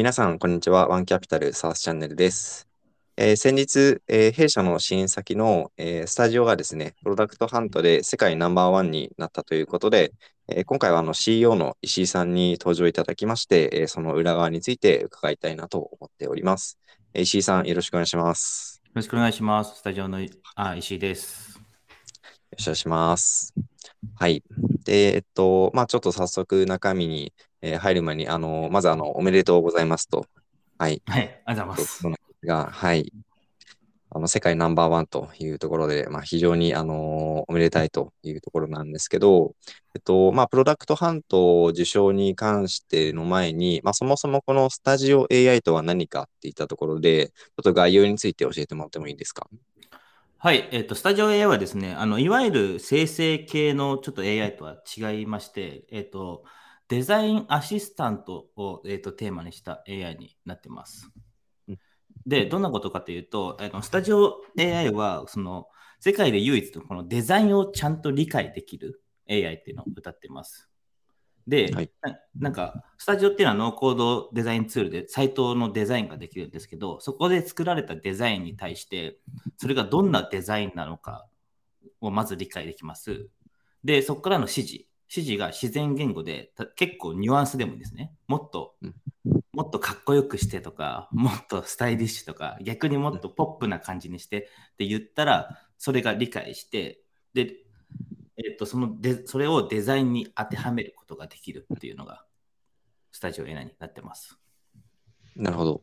皆さん、こんにちは。ワンキャピタルサースチャンネルです。えー先日、えー弊社の支援先の、えースタジオがですね、プロダクトハントで世界ナンバーワンになったということで、えー今回はあの CEO の石井さんに登場いただきまして、えーその裏側について伺いたいなと思っております。えー石井さん、よろしくお願いします。よろしくお願いします。スタジオのあ石井です。よろしくお願いします。はい。で、えっと、まあちょっと早速中身に、えー入る前に、あの、まずあの、おめでとうございますと。はい。はい、ありがとうございます。が、はい。あの、世界ナンバーワンというところで、まあ、非常に、あのおめでたいというところなんですけど、えっと、まあ、プロダクトハント受賞に関しての前に、まあ、そもそもこのスタジオ AI とは何かっていったところで、ちょっと概要について教えてもらってもいいですか？はい、えっ、と、スタジオ AI はですね、あの、いわゆる生成系のちょっと AI とは違いまして、えっ、と、デザインアシスタントを、えっとテーマにした AI になってますうん。で、どんなことかというと、あのスタジオ AI は、その、世界で唯一のこのデザインをちゃんと理解できる AI っていうのを歌ってます。で、はいななんか、スタジオっていうのはノーコードデザインツールで、サイトのデザインができるんですけど、そこで作られたデザインに対して、それがどんなデザインなのかをまず理解できます。で、そこからの指示。指示が自然言語で、た結構ニュアンスでもいいですね。もっと、うんもっとかっこよくしてとか、もっとスタイリッシュとか、逆にもっとポップな感じにしてって言ったら、それが理解して、で、えっと、そので、それをデザインに当てはめることができるっていうのが、スタジオ AI になってます。なるほど。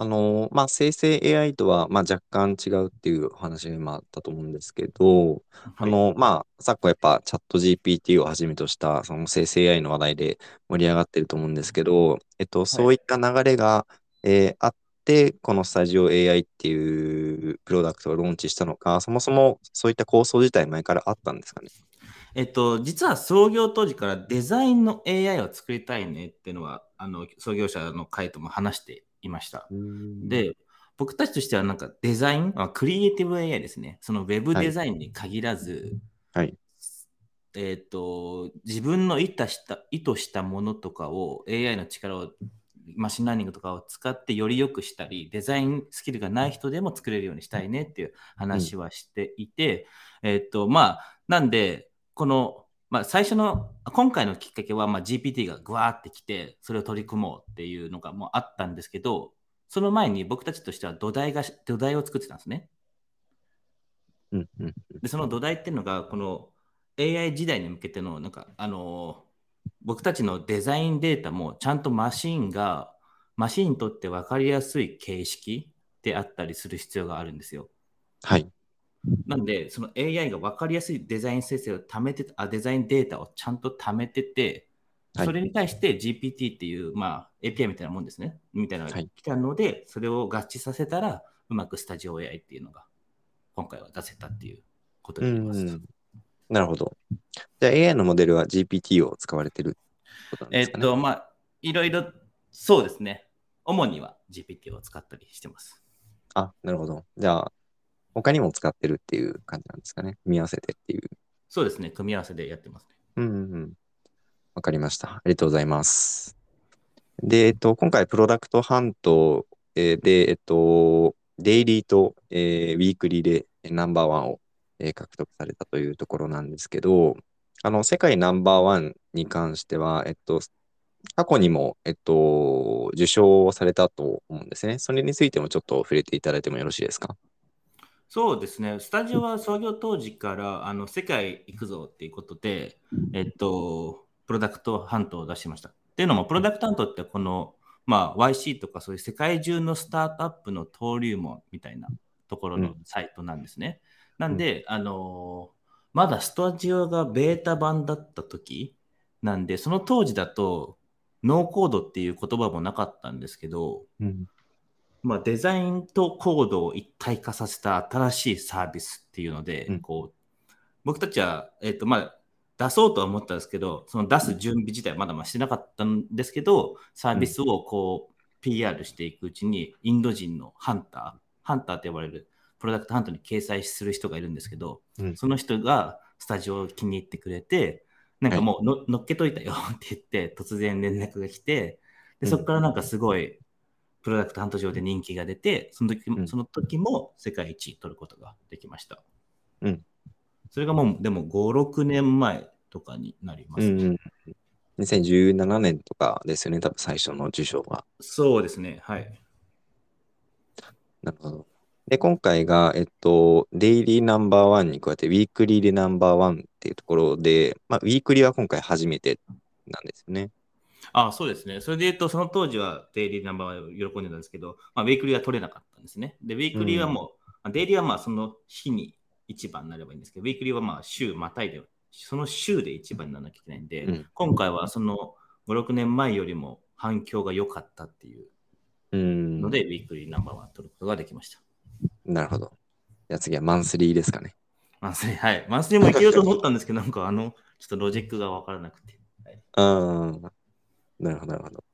あのまあ、生成 AI とは、まあ、若干違うっていうお話が今あったと思うんですけど、あの、まあ、昨今やっぱチャット GPT をはじめとしたその生成 AI の話題で盛り上がってると思うんですけど、えっと、そういった流れが、えーあって、このスタジオ AI っていうプロダクトをローンチしたのか、そもそもそういった構想自体前からあったんですかね？えっと、実は創業当時からデザインの AI を作りたいねっていうのは、あの創業者の会とも話していました。で、僕たちとしてはなんかデザイン、あクリエイティブ AI ですね。そのウェブデザインに限らず、はい。えっと、自分の意図した意図したものとかを AI の力を machine learning とかを使ってより良くしたり、デザインスキルがない人でも作れるようにしたいねっていう話はしていて、えっと、まあ、なんで、この、まあ、最初の、今回のきっかけは、まあ、GPT がぐわーってきて、それを取り組もうっていうのがもうあったんですけど、その前に僕たちとしては土台が、土台を作ってたんですね。うんうんで、その土台っていうのが、この AI 時代に向けての、なんか、あのー僕たちのデザインデータもちゃんとマシンが、マシンにとって分かりやすい形式であったりする必要があるんですよ。はい。なんで、その AI が分かりやすいデザイン生成を貯めてあ、デザインデータをちゃんと貯めてて、はいそれに対して GPT っていう、まあ、API みたいなもんですね。みたいなのがはい来たので、それを合致させたら、うまくスタジオ AI っていうのが、今回は出せたっていうことうになります。ん。なるほど。じゃあ AI のモデルは GPT を使われてることなんですかね？えっと、まあ、いろいろ、そうですね。主には GPT を使ったりしてます。あ、なるほど。じゃあ、他にも使ってるっていう感じなんですかね。組み合わせてっていう。そうですね。組み合わせでやってますね。うんうんうん。わかりました。ありがとうございます。で、えっと、今回、プロダクトハントえーで、えっと、デイリーと、えーウィークリーでえーナンバーワンを、えー獲得されたというところなんですけど、あの、世界ナンバーワンに関しては、えっと、過去にも、えっと、受賞されたと思うんですね。それについてもちょっと触れていただいてもよろしいですか？そうですね。スタジオは創業当時からあの世界行くぞっていうことで、えっと、プロダクトハントを出してました。っていうのも、プロダクトハントってこの、まあ、YC とかそういう世界中のスタートアップの登竜門みたいなところのサイトなんですね。なんで、あのーまだスタジオがベータ版だった時なんで、その当時だと、ノーコードっていう言葉もなかったんですけど、うん。まあ、デザインとコードを一体化させた新しいサービスっていうので、うん。こう僕たちは、えっとまあ、出そうとは思ったんですけど、その出す準備自体はまだまあしてなかったんですけど、サービスをこう PR していくうちに、インド人のハンター、ハンターと呼ばれるプロダクトハントに掲載する人がいるんですけど、うん。その人がスタジオを気に入ってくれて、なんかもうの、乗っけといたよって言って、突然連絡が来て、で、そこからなんかすごい、プロダクトハント上で人気が出て、その時,、うんその時も世界一取ることができました。うんそれがもう、でも5、6年前とかになりますね。うんうん。2017年とかですよね、多分最初の受賞が。そうですね、はい。なるほど。で、今回が、えっと、デイリーナンバーワンに加えて、ウィークリーでナンバーワンっていうところで、まあ、ウィークリーは今回初めてなんですよね。あそうですね。それで言うと、その当時はデイリーナンバーワンは喜んでたんですけど、まあ、ウィークリーは取れなかったんですね。で、ウィークリーはもう、まあデイリーはまあその日に一番になればいいんですけど、ウィークリーはまあ週またいで、その週で一番にならなきゃいけないんで、うん今回はその5、6年前よりも反響が良かったっていううん。ので、ウィークリーナンバーワン取ることができました。なるほど。じゃあ次はマンスリーですかね。マンスリー、はい。マンスリーもいけると思ったんですけど、なんかあの、ちょっとロジックが分からなくて。はい、うん。なるほど、なるほど。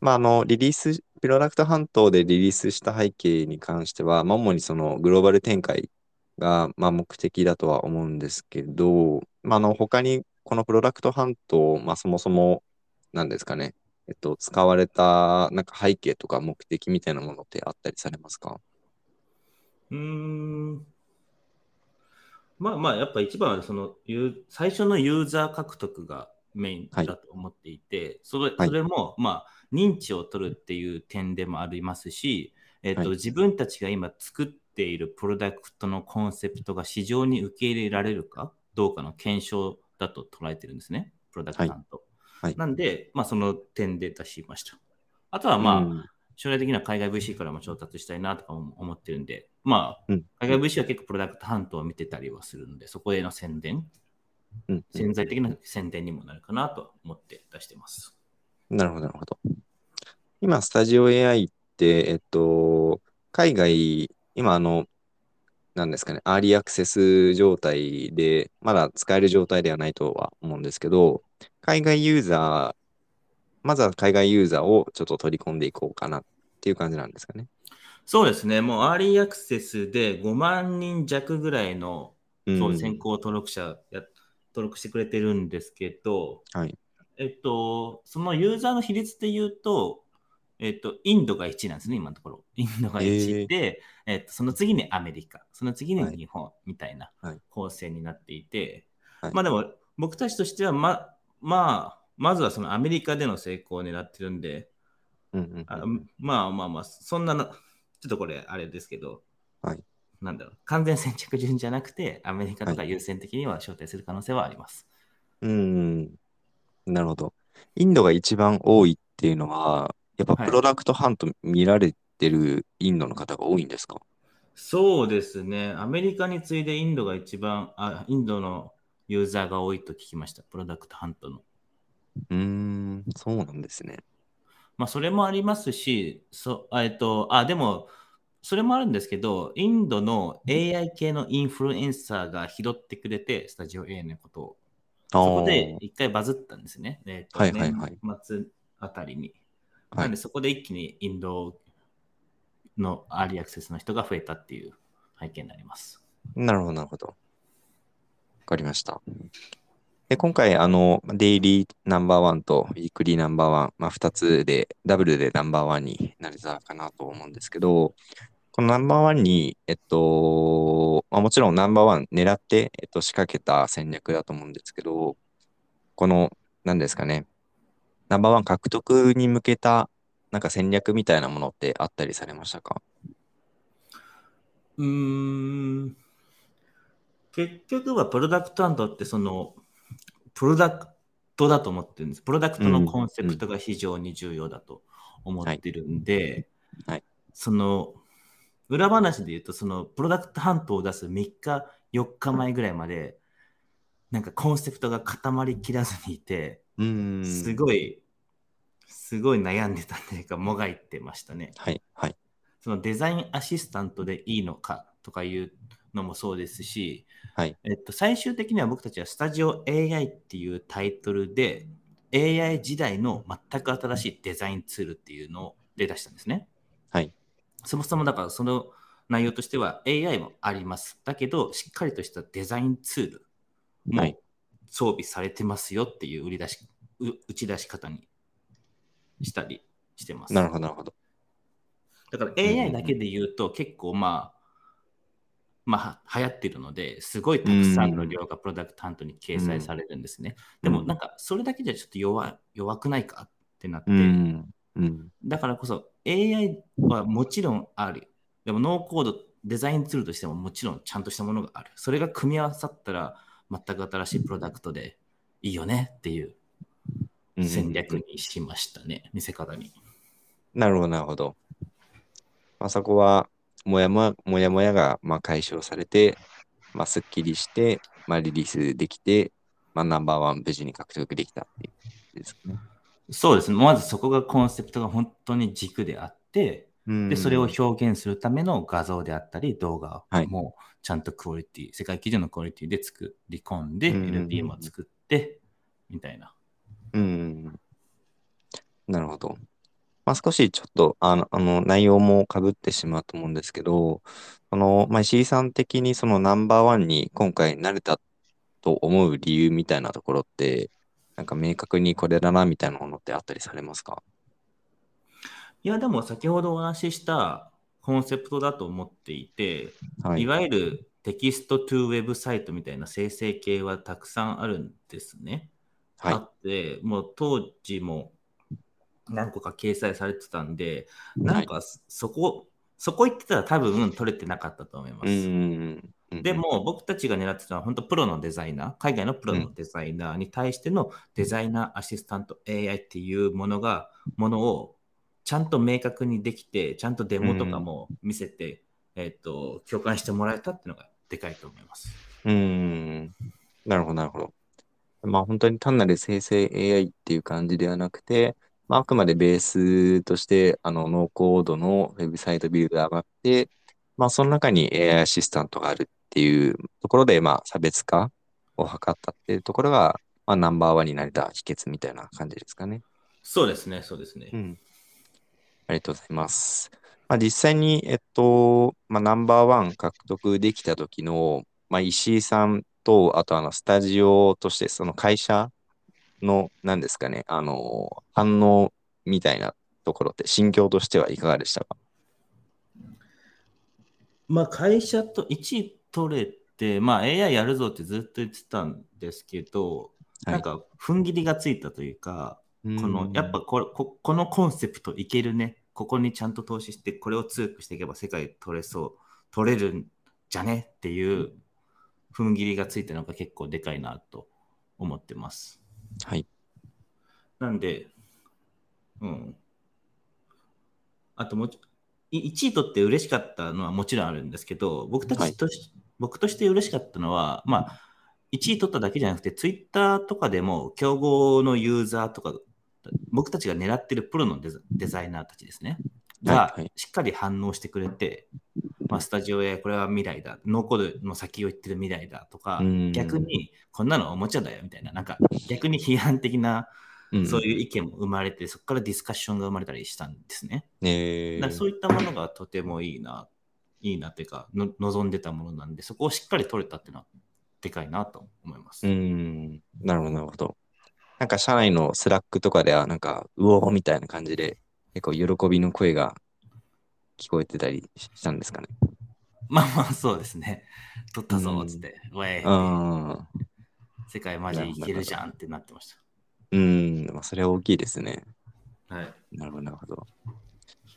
まあ、あの、リリース、プロダクト半島でリリースした背景に関しては、まあ、主にそのグローバル展開が、まあ、目的だとは思うんですけど、まあ、あの、他にこのプロダクト半島、まあ、そもそも、なんですかね、えっと、使われた、なんか背景とか目的みたいなものってあったりされますか？うーん。まあまあ、やっぱ一番はその最初のユーザー獲得がメインだと思っていて、それはい。それもまあ認知を取るっていう点でもありますし、えっとはい。自分たちが今作っているプロダクトのコンセプトが市場に受け入れられるかどうかの検証だと捉えてるんですね、プロダクト担当。はいはい。なんで、まあ、その点で出しました。あとはまあ、うん。将来的には海外 VC からも調達したいなとかも思ってるんで、まあ、うん。海外 VC は結構プロダクト半島を見てたりはするので、そこへの宣伝、うん潜在的な宣伝にもなるかなと思って出してます。なるほど、なるほど。今、スタジオ AI って、えっと、海外、今、あの、なんですかね、アーリーアクセス状態で、まだ使える状態ではないとは思うんですけど、海外ユーザー、まずは海外ユーザーをちょっと取り込んでいこうかなっていう感じなんですかね。そうですね、もうアーリーアクセスで5万人弱ぐらいのうんそう先行登録者や、登録してくれてるんですけど、はい。えっと、そのユーザーの比率で言うと、えっと、インドが1なんですね、今のところ。インドが1で、えっと、その次にアメリカ、その次にはい日本みたいなはい。構成になっていて、はい。まあでも、僕たちとしては、ま、まあ、まずはそのアメリカでの成功を狙ってるんで、うんうんあまあまあまあ、そんなな、ちょっとこれあれですけど、はいなんだろう、完全先着順じゃなくて、アメリカとか優先的には招待する可能性はあります。うん。なるほど。インドが一番多いっていうのは、やっぱはいプロダクトハント見られてるインドの方が多いんですか？そうですね。アメリカに次いでインドが一番、あインドのユーザーが多いと聞きました。プロダクトハントの。うーん、そうなんですね。まあ、それもありますし、そあえっと、あ、でも、それもあるんですけど、インドの AI 系のインフルエンサーが拾ってくれて、スタジオ A のことを。あそこでー一回バズったんですね。えっとはいはいはい年末あたりに。はいなんで、そこで一気にインドのアーリーアクセスの人が増えたっていう背景になります。なるほど、なるほど。わかりました。で、今回、あの、デイリーナンバーワンとウィークリーナンバーワン、まあ、2つで、ダブルでナンバーワンになれたかなと思うんですけど、このナンバーワンに、えっと、まあ、もちろんナンバーワン狙って、えっと、仕掛けた戦略だと思うんですけど、この、何ですかね、ナンバーワン獲得に向けた、なんか戦略みたいなものってあったりされましたか？うーん。結局はプロダクトアンドってそのプロダクトだと思ってるんです。プロダクトのコンセプトが非常に重要だと思ってるんで、はい。はい。その裏話で言うと、そのプロダクトハントを出す3日、4日前ぐらいまで、なんかコンセプトが固まりきらずにいて、うーん。すごい、すごい悩んでたというか、もがいてましたね。はい、はい。そのデザインアシスタントでいいのかとかいうのもそうですし、はいえっと、最終的には僕たちはスタジオ AI っていうタイトルで AI 時代の全く新しいデザインツールっていうので出したんですね。はい。そもそもだからその内容としては AI もあります。だけど、しっかりとしたデザインツールもはい装備されてますよっていう売り出し、う打ち出し方にしたりしてます。なるほど、なるほど。だから AI だけで言うと結構まあ、まあ、流行ってるので、すごいたくさんの量がプロダクトハントに掲載されるんですね。でもなんか、それだけじゃちょっと弱弱くないかってなって、うん。うん。だからこそ AI はもちろんある。でもノーコード、デザインツールとしてももちろんちゃんとしたものがある。それが組み合わさったら全く新しいプロダクトでいいよねっていううん戦略にしましたね、見せ方に。なるほど、なるほど。まあ、そこは、もやもや、もやもやが、まあ、解消されて、まあ、すっきりして、まあ、リリースできて、まあ、ナンバーワン無事に獲得できたっていうですかね。そうですね。まずそこがコンセプトが本当に軸であって、うんで、それを表現するための画像であったり、動画はいもちゃんとクオリティ、世界基準のクオリティで作り込んで、うん LP も作って、みたいな。うん。なるほど。まあ、少しちょっと、あの、あの内容も被ってしまうと思うんですけど、あの、まあ、石井さん的にそのナンバーワンに今回慣れたと思う理由みたいなところって、なんか明確にこれだなみたいなものってあったりされますか？いや、でも先ほどお話ししたコンセプトだと思っていて、、はいわゆるテキストトゥウェブサイトみたいな生成系はたくさんあるんですね。はいあって、もう当時も何個か掲載されてたんで、なんかそこ、そこ行ってたら多分取れてなかったと思います。うん。で、も僕たちが狙ってたのは本当プロのデザイナー、海外のプロのデザイナーに対してのデザイナーアシスタント AI っていうものが、ものをちゃんと明確にできて、ちゃんとデモとかも見せて、えっ、と、共感してもらえたっていうのがでかいと思います。うん。なるほど、なるほど。まあ本当に単なる生成 AI っていう感じではなくて、まあ、あくまでベースとして、あの、ノーコードのウェブサイトビルダーがあって、まあ、その中に AI アシスタントがあるっていうところで、まあ、差別化を図ったっていうところが、まあ、ナンバーワンになれた秘訣みたいな感じですかね。そうですね、そうですね。うん。ありがとうございます。まあ、実際に、えっと、まあ、ナンバーワン獲得できた時の、まあ、石井さんと、あと、あの、スタジオとして、その会社の、何ですかね、あの、反応みたいなところって、心境としてはいかがでしたか？まあ、会社と1位取れて、まあ、AI やるぞってずっと言ってたんですけど、はいなんか、踏ん切りがついたというか、このやっぱこれここのコンセプトいけるね、ここにちゃんと投資して、これを強くしていけば世界取れそう、取れるんじゃねっていう踏ん切りがついたのが結構でかいなと思ってます。はい。なんで、うん。あともう1位取って嬉しかったのはもちろんあるんですけど、僕たちとし、僕として嬉しかったのは、まあ、1位取っただけじゃなくて、ツイッターとかでも、競合のユーザーとか、僕たちが狙ってるプロのデザデザイナーたちですね、がはいはい。しっかり反応してくれて、まあ、スタジオへこれは未来だ、ノーコードの先を言ってる未来だとかうん、逆にこんなのおもちゃだよみたいな、なんか逆に批判的なうんそういう意見も生まれて、そこからディスカッションが生まれたりしたんですね。えだからそういったものがとてもいいな、いいなっていうかの、望んでたものなんで、そこをしっかり取れたっていうのは、でかいなと思います。うん。なるほど、なるほど。なんか社内の Slack とかでは、なんか、うおーみたいな感じで、結構喜びの声が聞こえてたりしたんですかね。まあまあ、そうですね。取ったぞっつって、ウェーってああ。世界マジいけるじゃんってなってましうん。まあ、それは大きいですね。た。はい。なるほど、なるほど。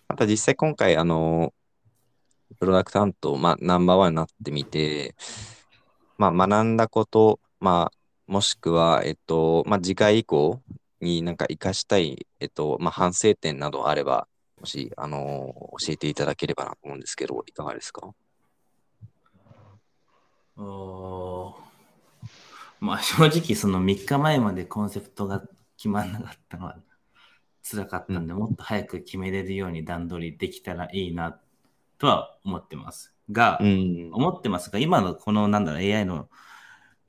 また実際今回、あの、プロダクト担当、まあ、ナンバーワンになってみて、まあ、学んだこと、まあ、もしくは、えっと、まあ、次回以降になんか活かしたい、えっと、まあ、反省点などあれば、もし、あの、教えていただければなと思うんですけど、いかがですか？おーまあ正直その3日前までコンセプトが決まんなかったのは辛かったんで、もっと早く決めれるように段取りできたらいいなとは思ってます。が、うん。思ってますが、今のこのなんだろう AI の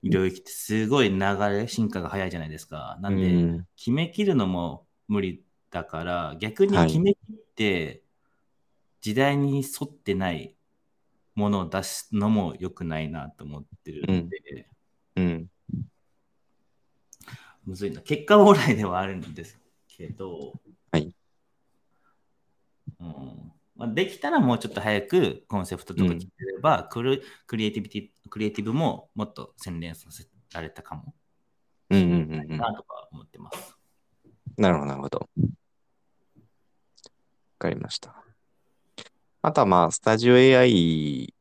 領域ってすごい流れ、進化が早いじゃないですか。なんで、うん決めきるのも無理だから、逆にはい決めきって、時代に沿ってないものを出すのも良くないなと思ってるんで、うん。むずいな。結果オーライではあるんですけど、はいうんまあ、できたらもうちょっと早くコンセプトとか決めれば、クルクリエイティビティ、クリエイティブももっと洗練させられたかも。うんうんうんうん。なとか思ってます。なるほど、なるほど。わかりました。あとはまあ、スタジオ AI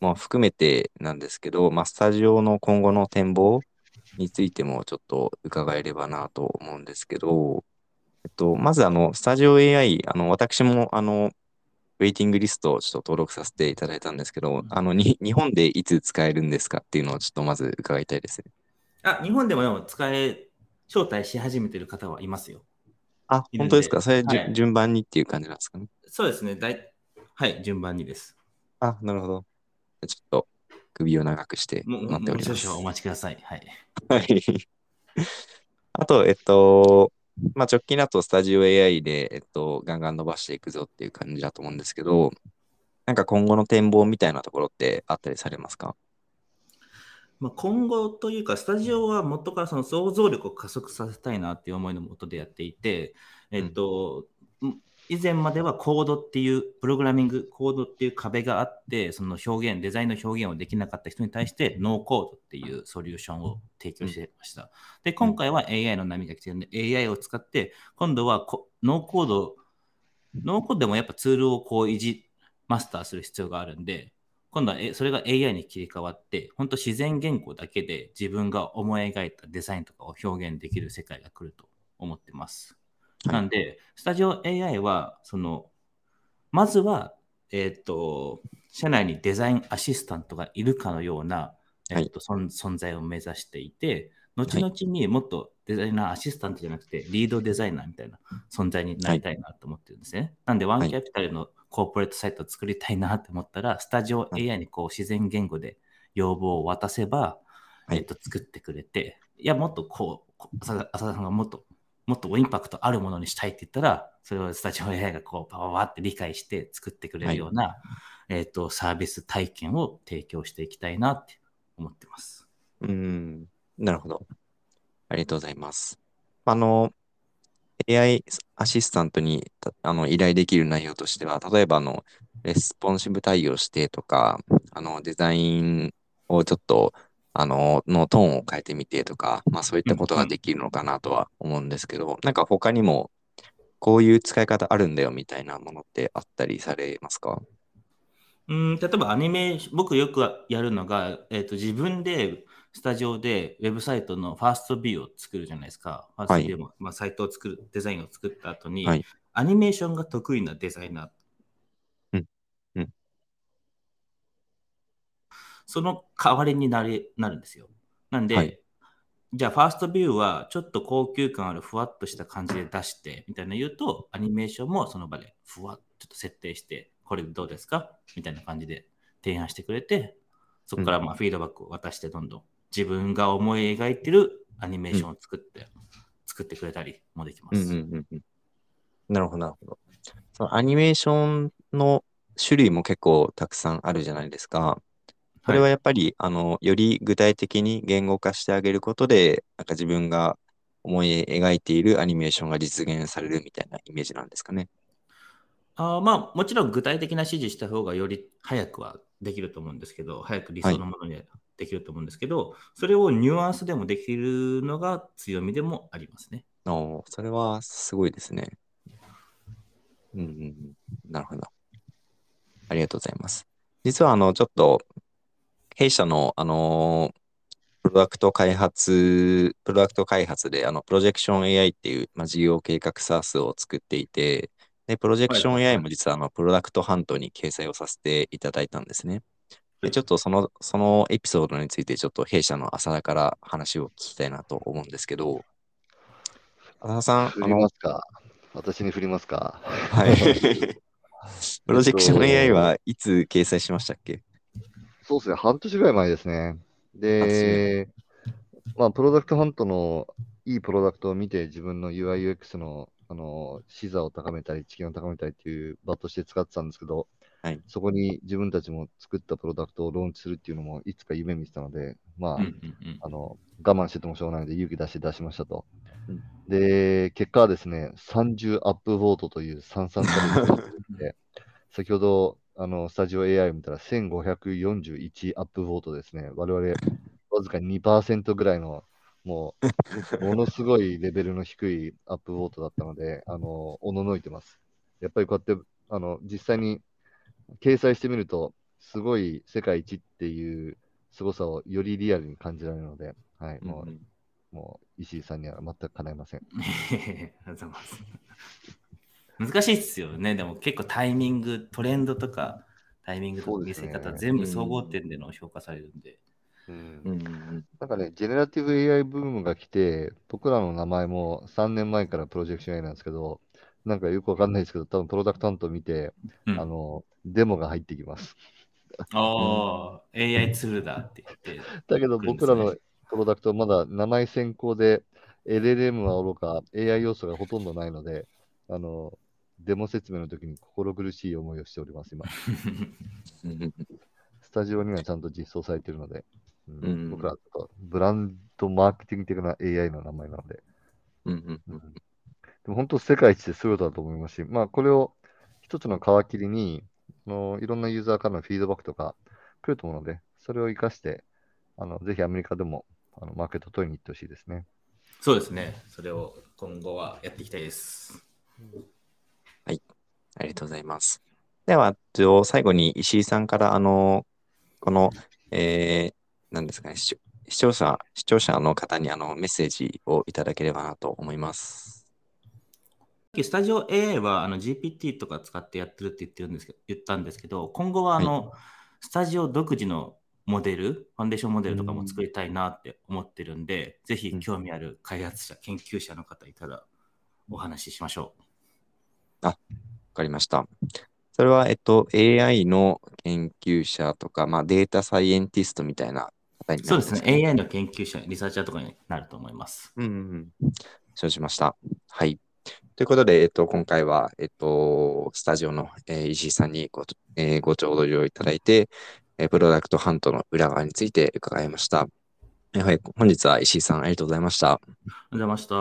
も含めてなんですけど、まあ、スタジオの今後の展望についてもちょっと伺えればなと思うんですけど、えっと、まずあの、スタジオ AI、あの、私もあの、ウェイティングリストをちょっと登録させていただいたんですけど、あの、に日本でいつ使えるんですかっていうのをちょっとまず伺いたいですね。あ、日本でもでも使え、招待し始めてる方はいますよ。あ、本当ですか？それ、はい順番にっていう感じなんですかね？そうですね。だいはい、順番にです。あ、なるほど。ちょっと首を長くしてもう待っております。お待ちください。はい。はい。あと、えっと、まあ、直近だとスタジオ AI で、えっと、ガンガン伸ばしていくぞっていう感じだと思うんですけど、なんか今後の展望みたいなところってあったりされますか？まあ、今後というか、スタジオは元からその想像力を加速させたいなっていう思いのもとでやっていて、えっと、ん以前まではコードっていう、プログラミング、コードっていう壁があって、その表現、デザインの表現をできなかった人に対して、ノーコードっていうソリューションを提供してました。で、今回は AI の波が来てるんで、AI を使って、今度はノーコード、ノーコードでもやっぱツールをこういじ、マスターする必要があるんで、今度はそれが AI に切り替わって、本当自然言語だけで自分が思い描いたデザインとかを表現できる世界が来ると思ってます。はい。なんで、スタジオ AI は、その、まずは、えっ、と、社内にデザインアシスタントがいるかのような、えっと存存在を目指していて、後々にもっとデザイナーアシスタントじゃなくて、リードデザイナーみたいな存在になりたいなと思ってるんですね。なんで、ワンはい。キャピタルのコーポレートサイトを作りたいなと思ったら、スタジオ AI にこう自然言語で要望を渡せば、はい。えっと、作ってくれて、いや、もっとこう、浅田さんがもっと、もっとインパクトあるものにしたいって言ったら、それをスタジオ AI がこう、パワワって理解して作ってくれるような、えっと、サービス体験を提供していきたいなって思ってます。うーん、なるほど。ありがとうございます。あの、AI アシスタントにたあの依頼できる内容としては、例えばあの、レスポンシブ対応してとか、あの、デザインをちょっと、あの、のトーンを変えてみてとか、まあそういったことができるのかなとは思うんですけど、なんか他にも、こういう使い方あるんだよみたいなものってあったりされますか？うん、例えばアニメ僕よくやるのが、えっと自分でスタジオでウェブサイトのファーストビューを作るじゃないですか。ファーストビューも、まあ、サイトを作る、デザインを作った後に、はいアニメーションが得意なデザイナー。うんうんその代わりになれなるんですよ。なんで、はいじゃあファーストビューはちょっと高級感あるふわっとした感じで出してみたいな言うと、アニメーションもその場でふわっと設定して、これでどうですか？みたいな感じで提案してくれて、そこからまあフィードバックを渡してどんどん自分が思い描いてるアニメーションを作って、作ってくれたりもできます。うんうんうんうん。なるほど、なるほど。そのアニメーションの種類も結構たくさんあるじゃないですか。それはやっぱり、あの、より具体的に言語化してあげることで、なんか自分が思い描いているアニメーションが実現されるみたいなイメージなんですかね。あーまあ、もちろん具体的な指示した方がより早くはできると思うんですけど、早く理想のものにはできると思うんですけど、それをニュアンスでもできるのが強みでもありますね。おーそれはすごいですね。うん。なるほど。ありがとうございます。実は、あの、ちょっと、弊社の、あのープロダクト開発、プロダクト開発で、あの、プロジェクション AI っていう、まあ、事業計画 SaaS を作っていて、で、プロジェクション AI いも実は、あの、プロダクトハントに掲載をさせていただいたんですね。はで、い。ちょっとその、そのエピソードについて、ちょっと弊社の浅田から話を聞きたいなと思うんですけど、浅田さん、振りますか？私に振りますか？はい。プロジェクション AI はいつ掲載しましたっけ？そうですね、半年ぐらい前ですね。で、まあ、プロダクトハントのいいプロダクトを見て、自分の UI、UX の、あの、視座を高めたり、知見を高めたりっていう場として使ってたんですけど、はい。そこに自分たちも作ったプロダクトをローンチするっていうのも、いつか夢見てたので、まあ、うんうんうん。あの、我慢しててもしょうがないので、勇気出して出しましたと。うん。で、結果はですね、30アップボートという三々たるで、先ほど、あの、スタジオ AI を見たら1541アップボートですね。我々、わずか2%ぐらいの、もう、ものすごいレベルの低いアップボートだったので、あの、おののいてます。やっぱりこうやって、あの、実際に掲載してみると、すごい世界一っていう凄さをよりリアルに感じられるので、はい、もう、うんもう石井さんには全くかないません。ありがとうございます。難しいですよね。でも結構タイミング、トレンドとか、タイミングとか見せそうですね方、全部総合点での評価されるんで。うんうんなんかね、ジェネラティブ AI ブームが来て、僕らの名前も3年前からプロジェクション AI なんですけど、なんかよくわかんないですけど、多分プロダクト担当見て、うんあの、デモが入ってきます。ああ、AI ツールだって言って。だけど僕らのプロダクトまだ名前先行で、LLM はおろか AI 要素がほとんどないので、あの、デモ説明の時に心苦しい思いをしております、今。う んスタジオにはちゃんと実装されているので、うんうん僕らとブランドマーケティング的な AI の名前なので、うんうんうんでも本当世界一ってすごいことだと思いますし、まあこれを一つの皮切りに、あのいろんなユーザーからのフィードバックとか来ると思うので、それを活かして、あのぜひアメリカでもあのマーケット取りに行ってほしいですね。そうですね。それを今後はやっていきたいです。ありがとうございます。では、えっと最後に石井さんから、あの、この、えー、何ですかね、視聴者、視聴者の方にあのメッセージをいただければなと思います。スタジオ AI はあの GPT とか使ってやってるって言ってるんですけど言ったんですけど、今後はあの、スタジオ独自のモデル、ファンデーションモデルとかも作りたいなって思ってるんで、ぜひ興味ある開発者、研究者の方いたらお話ししましょわかりました。それは、えっと、AI の研究者とか、まあ、データサイエンティストみたいな方にう。なそうですね。るんかね。AI の研究者、リサーチャーとかになると思います。うんうんうん。承知しました。はい。ということで、えっと、今回は、えっと、スタジオの、えー石井さんにご,、えーご頂戴いただいて、えープロダクトハントの裏側について伺いました。えーはい、本日は石井さんありがとうございました。お邪魔した。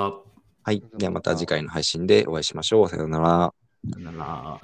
はい。ではまた次回の配信でお会いしましょう。さようなら。さよなら。